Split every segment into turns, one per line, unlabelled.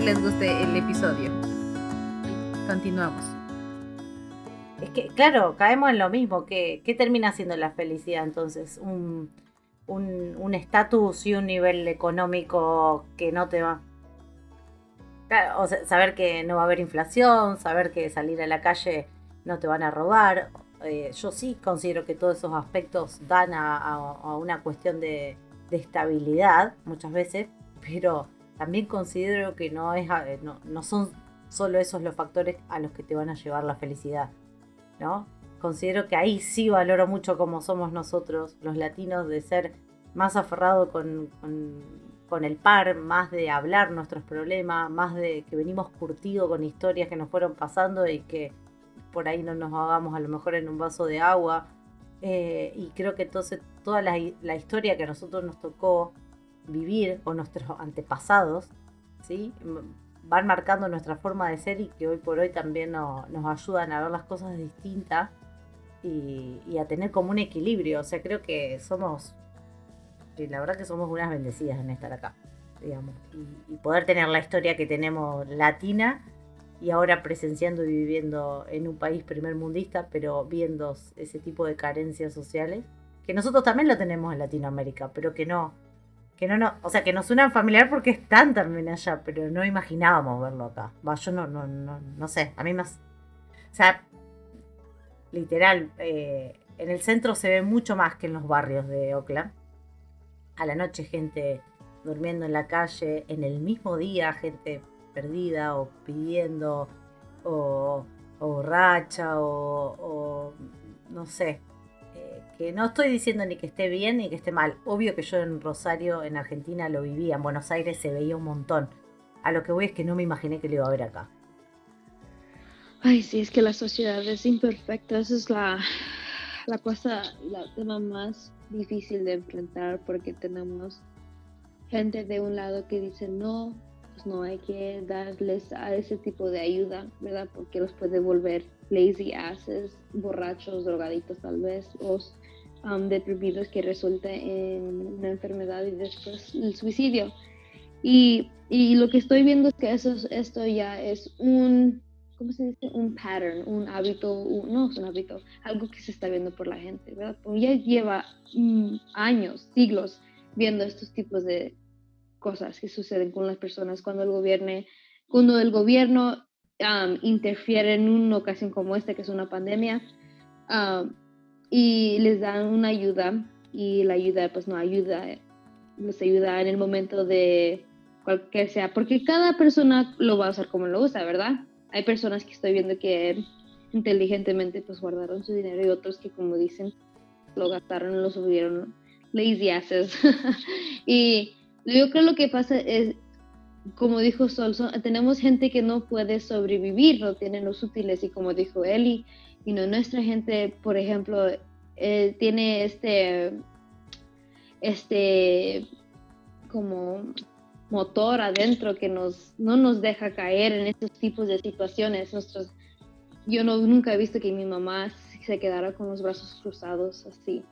espero que les guste el episodio. Continuamos.
Es que, claro, caemos en lo mismo. ¿Qué, qué termina siendo la felicidad entonces? Un estatus y un nivel económico que no te va. o saber que no va a haber inflación, saber que salir a la calle no te van a robar. Eh, yo sí considero que todos esos aspectos dan a, una cuestión de, de, estabilidad muchas veces, pero también considero que no, es, eh, no, no son solo esos los factores a los que te van a llevar la felicidad, ¿no? Considero que ahí sí valoro mucho como somos nosotros, los latinos, de ser más aferrados con, con, el par, más de hablar nuestros problemas, más de que venimos curtidos con historias que nos fueron pasando y que por ahí no nos hagamos a lo mejor en un vaso de agua. Eh, y creo que entonces toda la, historia que a nosotros nos tocó vivir o nuestros antepasados, ¿sí? van marcando nuestra forma de ser y que hoy por hoy también nos ayudan a ver las cosas distintas y, a tener como un equilibrio. O sea, creo que somos, y la verdad que somos unas bendecidas en estar acá, digamos, y, poder tener la historia que tenemos latina y ahora presenciando y viviendo en un país primer mundista, pero viendo ese tipo de carencias sociales, que nosotros también lo tenemos en Latinoamérica, pero que no, que no, no, o sea, que nos suenan familiar porque están también allá, pero no imaginábamos verlo acá. Va, yo no, no, no, no sé, a mí más, o sea, literal, eh, en el centro se ve mucho más que en los barrios de Oakland. A la noche gente durmiendo en la calle, en el mismo día gente perdida o pidiendo o, borracha o, no sé. No estoy diciendo ni que esté bien ni que esté mal. Obvio que yo en Rosario, en Argentina, lo vivía. En Buenos Aires se veía un montón. A lo que voy es que no me imaginé que lo iba a ver acá.
Ay, sí, es que la sociedad es imperfecta. Esa es la, la cosa, la tema más difícil de enfrentar porque tenemos gente de un lado que dice no, pues, no hay que darles a ese tipo de ayuda, ¿verdad? Porque los puede volver lazy asses, borrachos, drogaditos tal vez, o um, deprimidos que resulte en una enfermedad y después el suicidio. Y, y lo que estoy viendo es que eso, esto ya es un, ¿cómo se dice? Un pattern, un hábito, no es un hábito, algo que se está viendo por la gente, ¿verdad? ya lleva mm, años, siglos viendo estos tipos de, cosas que suceden con las personas cuando el gobierno, cuando el gobierno interfiere en una ocasión como esta, que es una pandemia, y les dan una ayuda y la ayuda pues no ayuda, les ayuda en el momento de cualquier sea, porque cada persona lo va a usar como lo usa, ¿verdad? Hay personas que estoy viendo que inteligentemente pues guardaron su dinero y otros que como dicen lo gastaron, lo subieron lazy asses. y yo creo lo que pasa es, como dijo Sol, tenemos gente que no puede sobrevivir, no tienen los útiles y como dijo Eli, y no, nuestra gente, por ejemplo, eh, tiene este, este, como motor adentro que nos, no nos deja caer en estos tipos de situaciones. Nuestros, yo no, nunca he visto que mi mamá se quedara con los brazos cruzados así.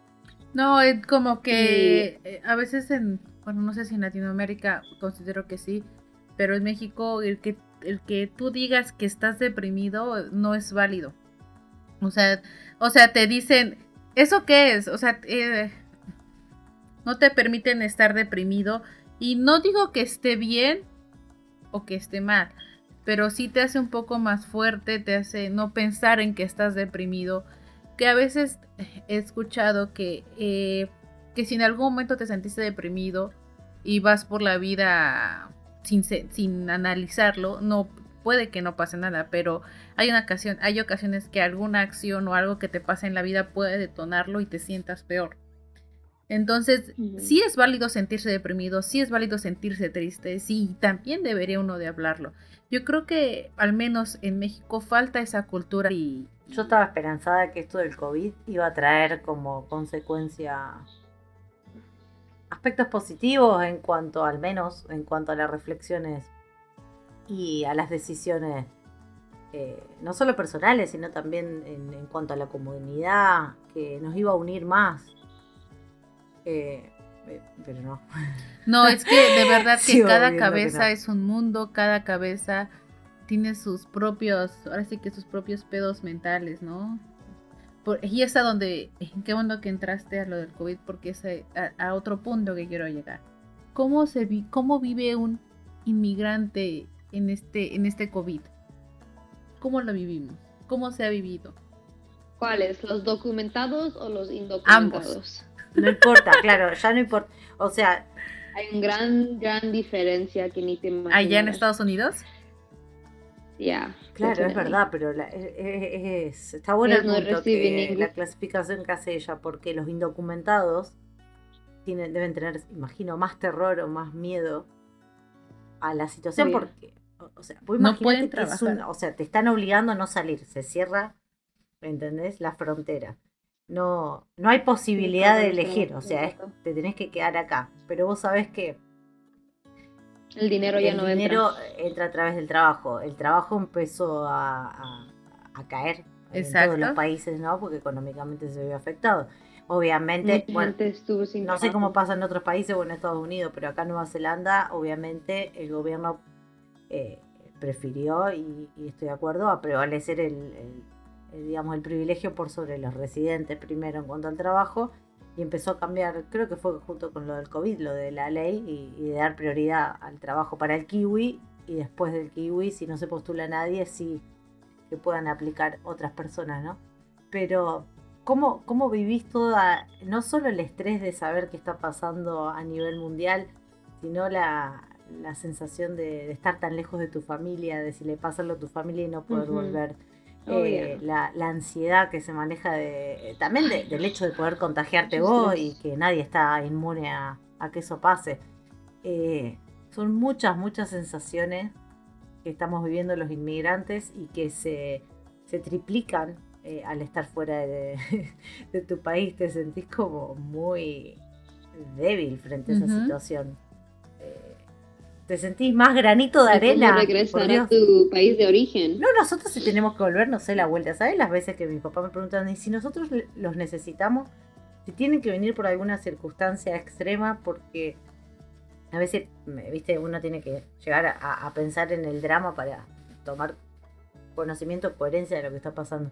No, es como que eh, a veces en bueno, no sé si en Latinoamérica considero que sí, pero en México el que, el que tú digas que estás deprimido no es válido. O sea, o sea, te dicen, ¿eso qué es? O sea, eh, no te permiten estar deprimido. Y no digo que esté bien o que esté mal, pero sí te hace un poco más fuerte, te hace no pensar en que estás deprimido. Que a veces he escuchado que eh, que si en algún momento te sentiste deprimido y vas por la vida sin, sin analizarlo, no puede que no pase nada, pero hay una ocasión, hay ocasiones que alguna acción o algo que te pasa en la vida puede detonarlo y te sientas peor. Entonces, sí es válido sentirse deprimido, sí es válido sentirse triste, sí, también debería uno de hablarlo. Yo creo que al menos en México falta esa cultura y...
Yo estaba esperanzada que esto del COVID iba a traer como consecuencia aspectos positivos en cuanto, al menos, en cuanto a las reflexiones y a las decisiones, eh, no solo personales, sino también en, cuanto a la comunidad, que nos iba a unir más. Eh, eh, pero no.
No, es que de verdad que cada
que
cabeza
no.
es un mundo, cada cabeza tiene sus propios, ahora sí que sus propios pedos mentales, ¿no? Por- y es a donde, qué bueno que entraste a lo del COVID, porque es a, a otro punto que quiero llegar. ¿Cómo, se vi, ¿Cómo vive un inmigrante en este, en este COVID? ¿Cómo lo vivimos? ¿Cómo se ha vivido?
¿Cuáles? ¿Los documentados o los indocumentados?
No importa, claro, ya no importa. O sea,
Hay una gran, gran diferencia que ni te imaginas.
¿Allá en Estados Unidos?
Ya.
claro, es verdad, pero la- es- es- es- está bueno el
Ellos no
punto
reciben
que
ningún-
la clasificación que hace ella, porque los indocumentados tienen, deben tener, imagino, más terror o más miedo a la situación,
Obvio.
porque, o- sea, vos
No pueden trabajar.
un- o sea, te están obligando a no salir, se cierra, ¿entendés? La frontera. No, no hay posibilidad de elegir, o sea, es- te tenés que quedar acá, pero vos sabés que
El dinero ya
el
no
dinero
entra.
entra a través del trabajo. El trabajo empezó a, a- a caer en
Exacto.
todos los países, ¿no? Porque económicamente se vio afectado. Obviamente, bueno,
estuvo sin
no sé cómo pasa en otros países o en Estados Unidos, pero acá en Nueva Zelanda, obviamente, el gobierno eh, prefirió, y, estoy de acuerdo, a prevalecer el, digamos, el privilegio por sobre los residentes primero en cuanto al trabajo y empezó a cambiar, creo que fue junto con lo del COVID, lo de la ley y, y de dar prioridad al trabajo para el kiwi y después del kiwi, si no se postula nadie, sí que puedan aplicar otras personas, ¿no? Pero, ¿cómo, cómo vivís toda, no solo el estrés de saber qué está pasando a nivel mundial, sino la, la sensación de, de estar tan lejos de tu familia, de si le pasa algo a tu familia y no poder volver? Eh, la, la ansiedad que se maneja de, también de- del hecho de poder contagiarte vos y que nadie está inmune a, a que eso pase. Eh, son muchas, muchas sensaciones que estamos viviendo los inmigrantes y que se, se triplican eh, al estar fuera de, de tu país. Te sentís como muy débil frente a esa situación. Te sentís más granito de
¿Y cómo
arena.
regresar a tu país de origen?
No, nosotros si tenemos que volver, no sé, la vuelta. ¿Sabes las veces que mi papá me preguntan, y si nosotros los necesitamos, si tienen que venir por alguna circunstancia extrema, porque a veces, viste, uno tiene que llegar a, a pensar en el drama para tomar conocimiento, coherencia de lo que está pasando.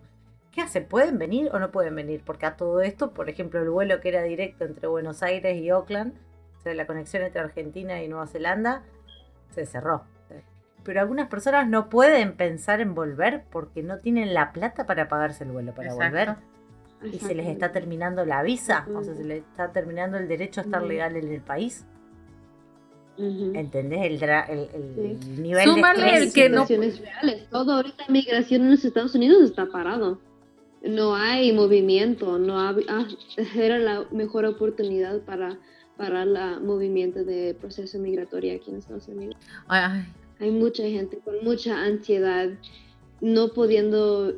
¿Qué hace? ¿Pueden venir o no pueden venir? Porque a todo esto, por ejemplo, el vuelo que era directo entre Buenos Aires y Auckland, o sea, la conexión entre Argentina y Nueva Zelanda, se cerró. Pero algunas personas no pueden pensar en volver porque no tienen la plata para pagarse el vuelo para
Exacto.
volver y se les está terminando la visa, o sea, se les está terminando el derecho a estar legal en el país. ¿Entendés? El, dra- el, el
Sí.
nivel
Súmale
de
el que no-
reales. Todo ahorita migración en los Estados Unidos está parado. No hay movimiento, no ah, era la mejor oportunidad para para el movimiento de proceso migratorio aquí en Estados Unidos.
Ay,
Hay mucha gente con mucha ansiedad, no pudiendo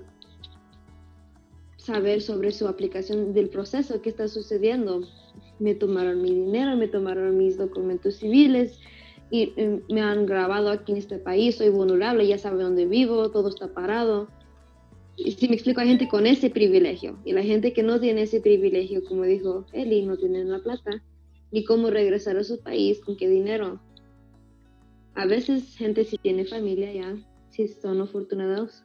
saber sobre su aplicación del proceso, qué está sucediendo. Me tomaron mi dinero, me tomaron mis documentos civiles y eh, me han grabado aquí en este país, soy vulnerable, ya sabe dónde vivo, todo está parado. Y si me explico, hay gente con ese privilegio y la gente que no tiene ese privilegio, como dijo Eli, no tienen la plata, ni cómo regresar a su país, con qué dinero. A veces gente sí tiene familia ya, sí son afortunados,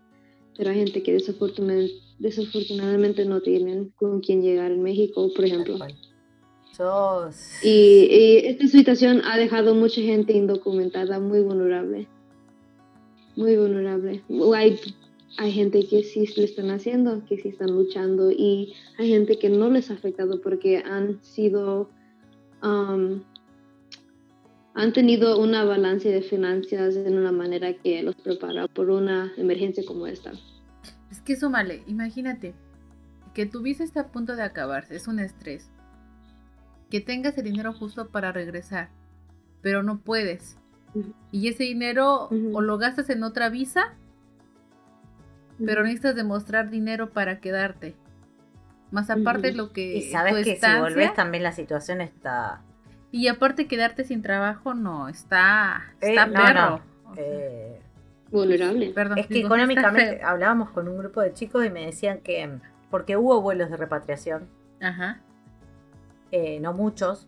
pero hay gente que desafortunadamente, desafortunadamente no tienen con quién llegar en México, por ejemplo. Y, y esta situación ha dejado mucha gente indocumentada, muy vulnerable. Muy vulnerable. Hay, hay gente que sí le están haciendo, que sí están luchando, y hay gente que no les ha afectado porque han sido. Um, han tenido una balance de finanzas en una manera que los prepara por una emergencia como esta.
es que súmale, imagínate que tu visa está a punto de acabarse, es un estrés. Que tengas el dinero justo para regresar, pero no puedes. Y ese dinero o lo gastas en otra visa, pero necesitas demostrar dinero para quedarte. Más aparte
Ujú.
lo que
Y sabes
tu
que si
estancia,
volvés también la situación está...
y aparte quedarte sin trabajo no está
Eh,
está
no,
perro.
no.
O sea,
eh,
Vulnerable.
perdón,
Es que
digo,
económicamente hablábamos con un grupo de chicos y me decían que, porque hubo vuelos de repatriación,
Ajá.
eh, no muchos,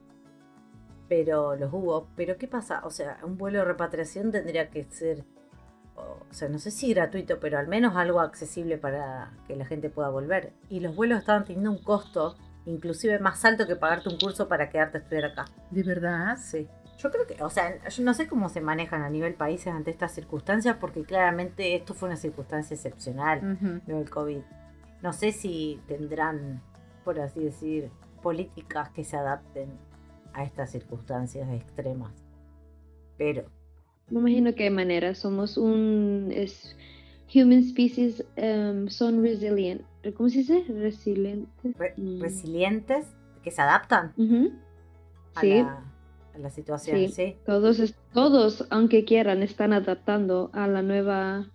pero los hubo. Pero ¿qué pasa? O sea, un vuelo de repatriación tendría que ser, o sea, no sé si gratuito, pero al menos algo accesible para que la gente pueda volver. Y los vuelos estaban teniendo un costo inclusive más alto que pagarte un curso para quedarte a estudiar acá.
¿De verdad?
Sí. Yo creo que, o sea, yo no sé cómo se manejan a nivel países ante estas circunstancias, porque claramente esto fue una circunstancia excepcional, lo del COVID. No sé si tendrán, por así decir, políticas que se adapten a estas circunstancias extremas. Pero.
Me imagino que hay maneras. Somos un. Es, human species um, son resilient. ¿Cómo se dice? Resilientes.
Mm. resilientes, que se adaptan
a, sí.
la, a la situación. Sí.
Todos, todos, aunque quieran, están adaptando a la nueva.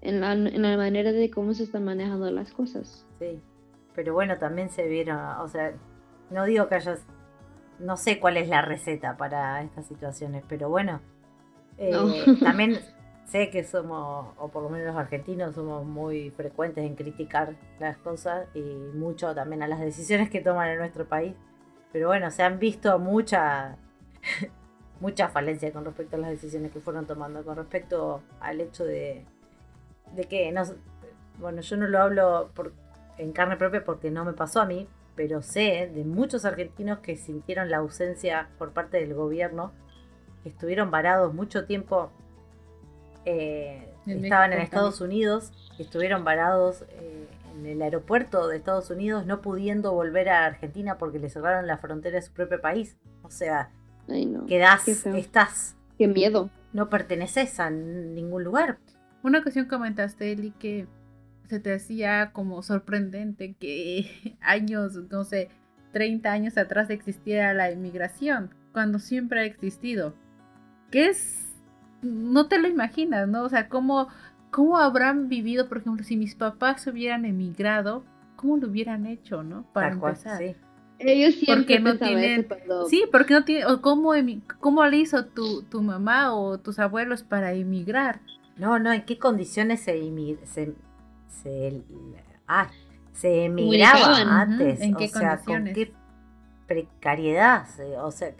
En la, en la manera de cómo se están manejando las cosas.
Sí. Pero bueno, también se vieron, o sea, no digo que hayas no sé cuál es la receta para estas situaciones, pero bueno, eh, también sé que somos, o por lo menos los argentinos, somos muy frecuentes en criticar las cosas y mucho también a las decisiones que toman en nuestro país. Pero bueno, se han visto mucha, mucha falencia con respecto a las decisiones que fueron tomando, con respecto al hecho de, de que, no, bueno, yo no lo hablo por, en carne propia porque no me pasó a mí, pero sé de muchos argentinos que sintieron la ausencia por parte del gobierno, que estuvieron varados mucho tiempo, eh, estaban en Estados Unidos, estuvieron varados eh, en el aeropuerto de Estados Unidos, no pudiendo volver a Argentina porque le cerraron la frontera de su propio país. O sea, quedás, estás...
Qué miedo.
No perteneces a ningún lugar.
Una ocasión comentaste, Eli, que se te hacía como sorprendente que años, no sé, 30 años atrás existiera la inmigración, cuando siempre ha existido. Que es, no te lo imaginas, ¿no? O sea, ¿cómo, cómo habrán vivido, por ejemplo, si mis papás hubieran emigrado, cómo lo hubieran hecho, ¿no? Para empezar. sí.
Ellos siempre
porque no tienen, sí, porque no tienen, o cómo, cómo le hizo tu, tu mamá o tus abuelos para emigrar.
No, no, ¿en qué condiciones se, se se, ah, se emigraba antes.
¿En qué
o sea, con qué precariedad, o sea,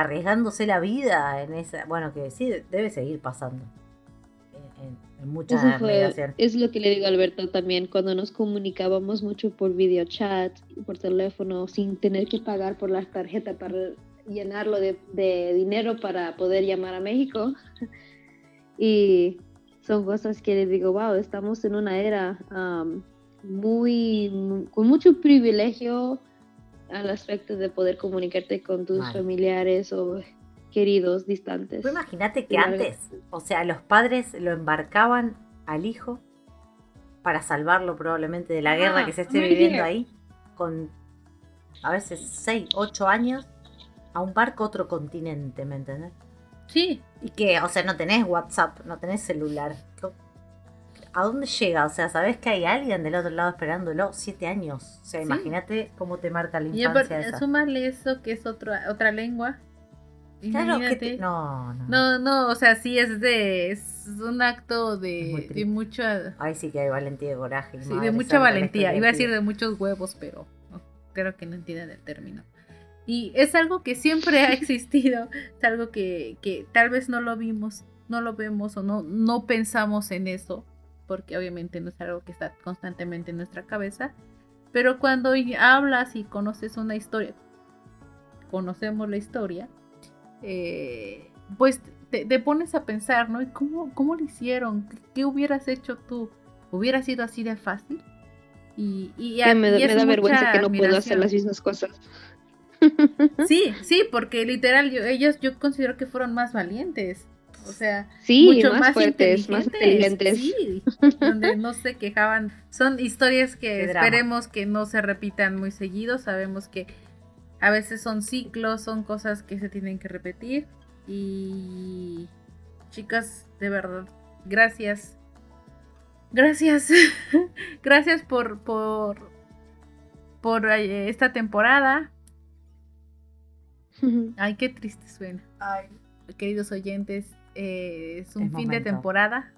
arriesgándose la vida en esa. Bueno, que sí, debe seguir pasando. En, muchas
Es lo que le digo a Alberto también, cuando nos comunicábamos mucho por videochat, por teléfono, sin tener que pagar por la tarjeta para llenarlo de, de dinero para poder llamar a México. y son cosas que les digo, wow, estamos en una era muy, con mucho privilegio al aspecto de poder comunicarte con tus familiares o queridos distantes.
Pues imagínate que antes, o sea, los padres lo embarcaban al hijo para salvarlo probablemente de la guerra que se esté viviendo ahí, con a veces 6, 8 años, a un barco otro continente, ¿me entiendes?
Sí.
Y que, o sea, no tenés WhatsApp, no tenés celular. ¿A dónde llega? O sea, ¿sabés que hay alguien del otro lado esperándolo? Siete años. O sea, imagínate cómo te marca la infancia. Y esa.
súmale eso que es otra otra lengua.
Claro que no,
no. No, no, o sea, sí es de. Es un acto de, de mucha.
Ay, sí que hay valentía y coraje.
Sí, de mucha valentía. Iba a decir de muchos huevos, pero creo que no entienden el término. Y es algo que siempre ha existido, es algo que, tal vez no lo vimos, no lo vemos o no, no pensamos en eso, porque obviamente no es algo que está constantemente en nuestra cabeza. Pero cuando hablas y conoces una historia, conocemos la historia, eh, pues te, pones a pensar, ¿no? ¿Y cómo, cómo lo hicieron? ¿Qué, hubieras hecho tú? ¿Hubiera sido así de fácil? Y, y,
me, da vergüenza que no puedo hacer las mismas cosas.
Sí, sí, porque literal ellos yo considero que fueron más valientes. O sea,
sí, más, fuertes, más inteligentes.
Sí, donde no se quejaban. Son historias que esperemos que no se repitan muy seguido. Sabemos que a veces son ciclos, son cosas que se tienen que repetir. Y chicas, de verdad, gracias. Gracias. gracias por, por, por eh, esta temporada. Ay, qué triste suena. Ay. Queridos oyentes, eh, es un fin de temporada.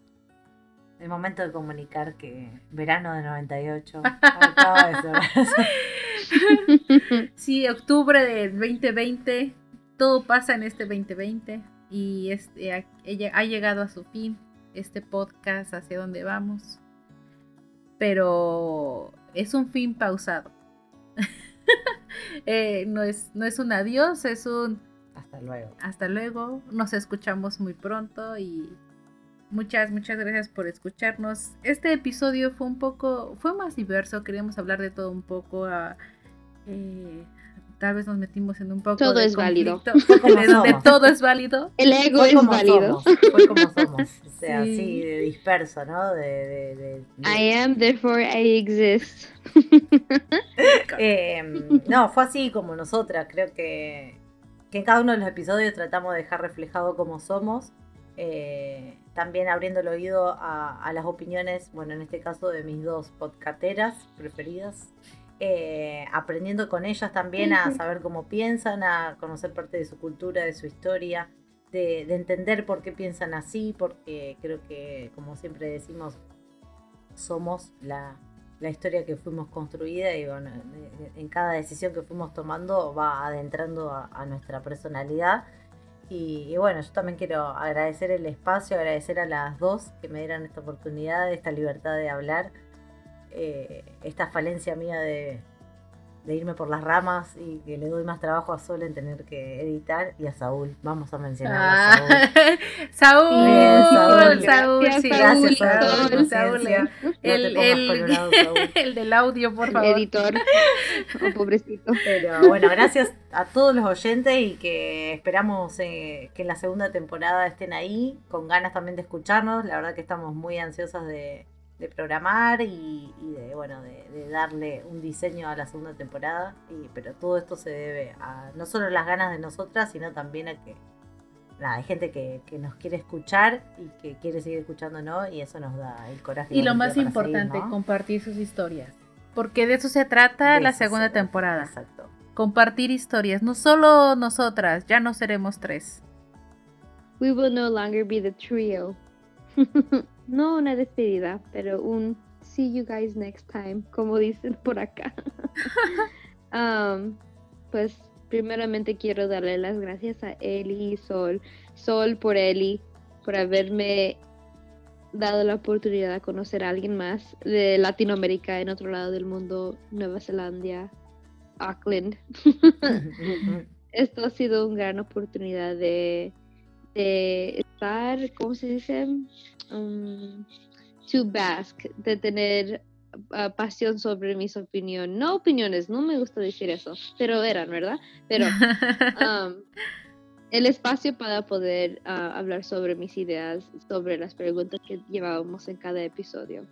El momento de comunicar que verano de 98
sí, octubre del 2020 todo pasa en este 2020 y este, ha, ha llegado a su fin este podcast hacia donde vamos. Pero es un fin pausado. Eh, no, es, no es un adiós, es un...
Hasta luego.
Hasta luego. Nos escuchamos muy pronto y muchas, muchas gracias por escucharnos. Este episodio fue un poco, fue más diverso, queríamos hablar de todo un poco. A, eh, tal vez nos metimos en un poco
todo
de
es válido
de todo es válido
el ego es válido
fue como somos o sea sí. así de disperso no de, de, de,
I am therefore I exist
eh, no fue así como nosotras creo que que en cada uno de los episodios tratamos de dejar reflejado cómo somos eh, también abriendo el oído a, a, las opiniones, bueno, en este caso de mis dos podcateras preferidas, eh, aprendiendo con ellas también a saber cómo piensan, a conocer parte de su cultura, de su historia, de, de, entender por qué piensan así, porque creo que, como siempre decimos, somos la, la historia que fuimos construida y bueno, en cada decisión que fuimos tomando va adentrando a, nuestra personalidad. Y, bueno, yo también quiero agradecer el espacio, agradecer a las dos que me dieran esta oportunidad, esta libertad de hablar eh, esta falencia mía de, de, irme por las ramas y que le doy más trabajo a Sol en tener que editar y a Saúl. Vamos a mencionar ah. a
Saúl. Saúl,
Bien,
Saúl, Saúl,
gracias,
sí.
gracias
Saúl,
Saúl,
Saúl. El,
no
el,
colorado, Saúl.
el, del audio, por favor.
El editor. Oh, pobrecito.
Pero bueno, gracias a todos los oyentes y que esperamos eh, que en la segunda temporada estén ahí, con ganas también de escucharnos. La verdad que estamos muy ansiosas de, de programar y, y de bueno de, de, darle un diseño a la segunda temporada. Y pero todo esto se debe a no solo las ganas de nosotras sino también a que nada, hay gente que, que nos quiere escuchar y que quiere seguir escuchándonos y eso nos da el coraje
y lo más importante
seguir, ¿no?
compartir sus historias. Porque de eso se trata
De
la segunda
se-
temporada.
exacto.
Compartir historias. No solo nosotras ya no seremos tres.
We will no longer be the trio. no una despedida, pero un see you guys next time, como dicen por acá. um, pues primeramente quiero darle las gracias a Eli y Sol. Sol por Eli, por haberme dado la oportunidad de conocer a alguien más de Latinoamérica en otro lado del mundo, Nueva Zelanda, Auckland. Esto ha sido una gran oportunidad de, de estar, ¿cómo se dice? Um, to bask, de tener uh, pasión sobre mis opiniones. No opiniones, no me gusta decir eso, pero eran, ¿verdad? Pero um, el espacio para poder uh, hablar sobre mis ideas, sobre las preguntas que llevábamos en cada episodio.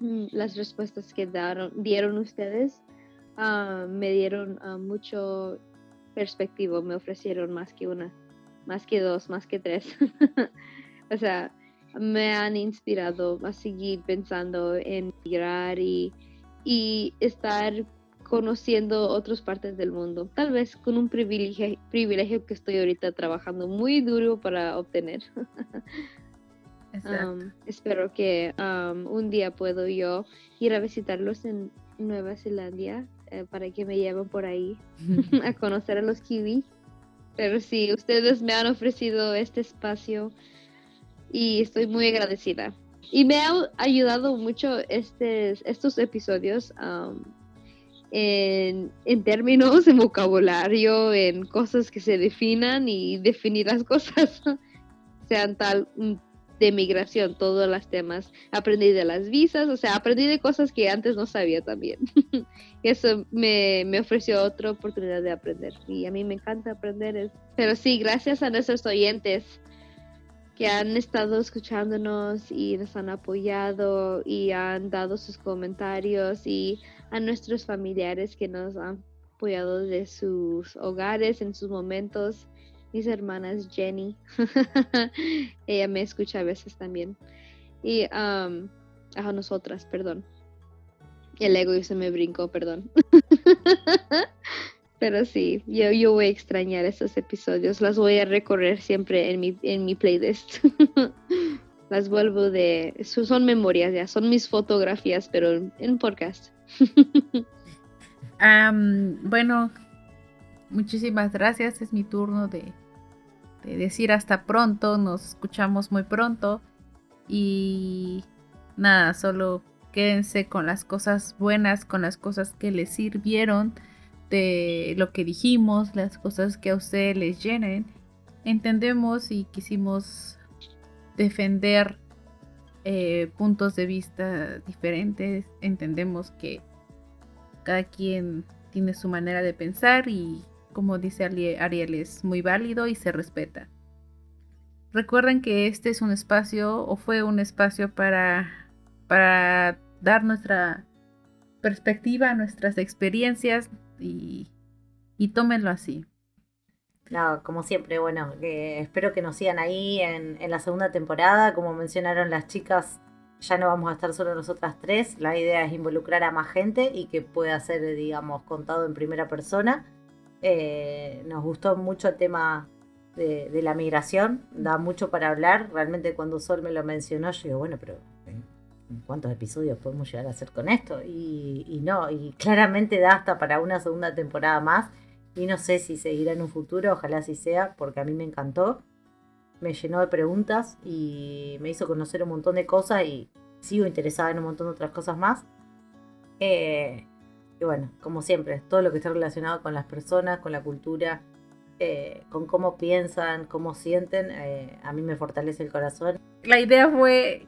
Mm, Las respuestas que daron, dieron ustedes uh, me dieron mucho perspectivo, me ofrecieron más que una, más que dos, más que tres. o sea, me han inspirado a seguir pensando en migrar y, y estar conociendo otras partes del mundo, tal vez con un privilegio, privilegio que estoy ahorita trabajando muy duro para obtener. um, espero que um, un día puedo yo ir a visitarlos en Nueva Zelanda eh, para que me lleven por ahí a conocer a los kiwi. Pero sí, ustedes me han ofrecido este espacio y estoy muy agradecida. Y me ha ayudado mucho estes, estos episodios um, en, en, términos, en vocabulario, en cosas que se definan y definir las cosas, sean tal de migración, todos los temas. Aprendí de las visas, o sea, aprendí de cosas que antes no sabía también. Eso me, me, ofreció otra oportunidad de aprender y a mí me encanta aprender. Pero sí, gracias a nuestros oyentes que han estado escuchándonos y nos han apoyado y han dado sus comentarios y a nuestros familiares que nos han apoyado de sus hogares en sus momentos. Mis hermanas Jenny, ella me escucha a veces también. Y um, a nosotras, perdón. El ego se me brincó, perdón. Pero sí, yo, yo voy a extrañar esos episodios. Las voy a recorrer siempre en mi, en mi playlist. Las vuelvo de... Son memorias ya, son mis fotografías, pero en podcast.
um, bueno, muchísimas gracias. Es mi turno de, de decir hasta pronto. Nos escuchamos muy pronto. Y nada, solo quédense con las cosas buenas, con las cosas que les sirvieron de lo que dijimos, las cosas que a ustedes les llenen. Entendemos y quisimos defender eh, puntos de vista diferentes. Entendemos que cada quien tiene su manera de pensar y como dice Ariel es muy válido y se respeta. Recuerden que este es un espacio o fue un espacio para, para dar nuestra perspectiva, nuestras experiencias y, y tómenlo así.
No, como siempre, bueno, espero que nos sigan ahí en, en, la segunda temporada. Como mencionaron las chicas, ya no vamos a estar solo nosotras tres. La idea es involucrar a más gente y que pueda ser, digamos, contado en primera persona. Eh, nos gustó mucho el tema de, la migración, da mucho para hablar. Realmente cuando Sol me lo mencionó, yo digo, bueno, pero ¿cuántos episodios podemos llegar a hacer con esto? Y, y no, y claramente da hasta para una segunda temporada más y no sé si seguirá en un futuro, ojalá así sea, porque a mí me encantó. Me llenó de preguntas y me hizo conocer un montón de cosas y sigo interesada en un montón de otras cosas más. Eh, y bueno, como siempre, todo lo que está relacionado con las personas, con la cultura, eh, con cómo piensan, cómo sienten, eh, a mí me fortalece el corazón.
La idea fue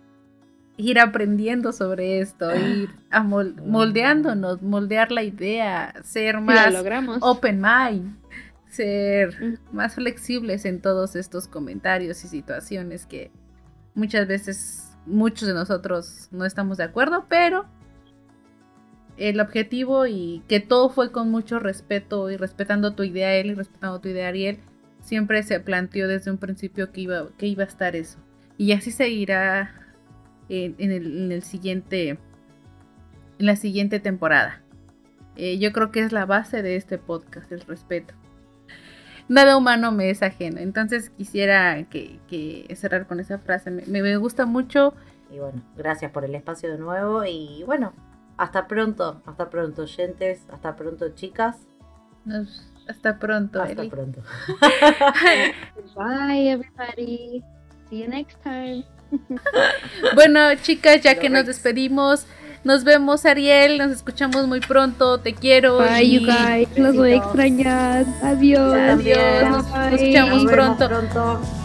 ir aprendiendo sobre esto, ir a moldeándonos, moldear la idea, ser más open mind, ser más flexibles en todos estos comentarios y situaciones que muchas veces muchos de nosotros no estamos de acuerdo, pero el objetivo y que todo fue con mucho respeto y respetando tu idea él y respetando tu idea Ariel, siempre se planteó desde un principio que iba, que iba a estar eso. Y así seguirá en, el, siguiente, en la siguiente temporada. Eh, yo creo que es la base de este podcast, el respeto. Nada humano me es ajeno. Entonces quisiera que, cerrar con esa frase. Me, me, gusta mucho.
Y bueno, gracias por el espacio de nuevo. Y bueno, hasta pronto. Hasta pronto, oyentes. Hasta pronto, chicas.
hasta pronto.
Hasta pronto.
Bye, everybody. See you next time.
bueno, chicas, ya que nos despedimos, nos vemos, Ariel. Nos escuchamos muy pronto. Te quiero.
Bye, you guys. Los voy a extrañar. Adiós.
Adiós. Nos, escuchamos pronto.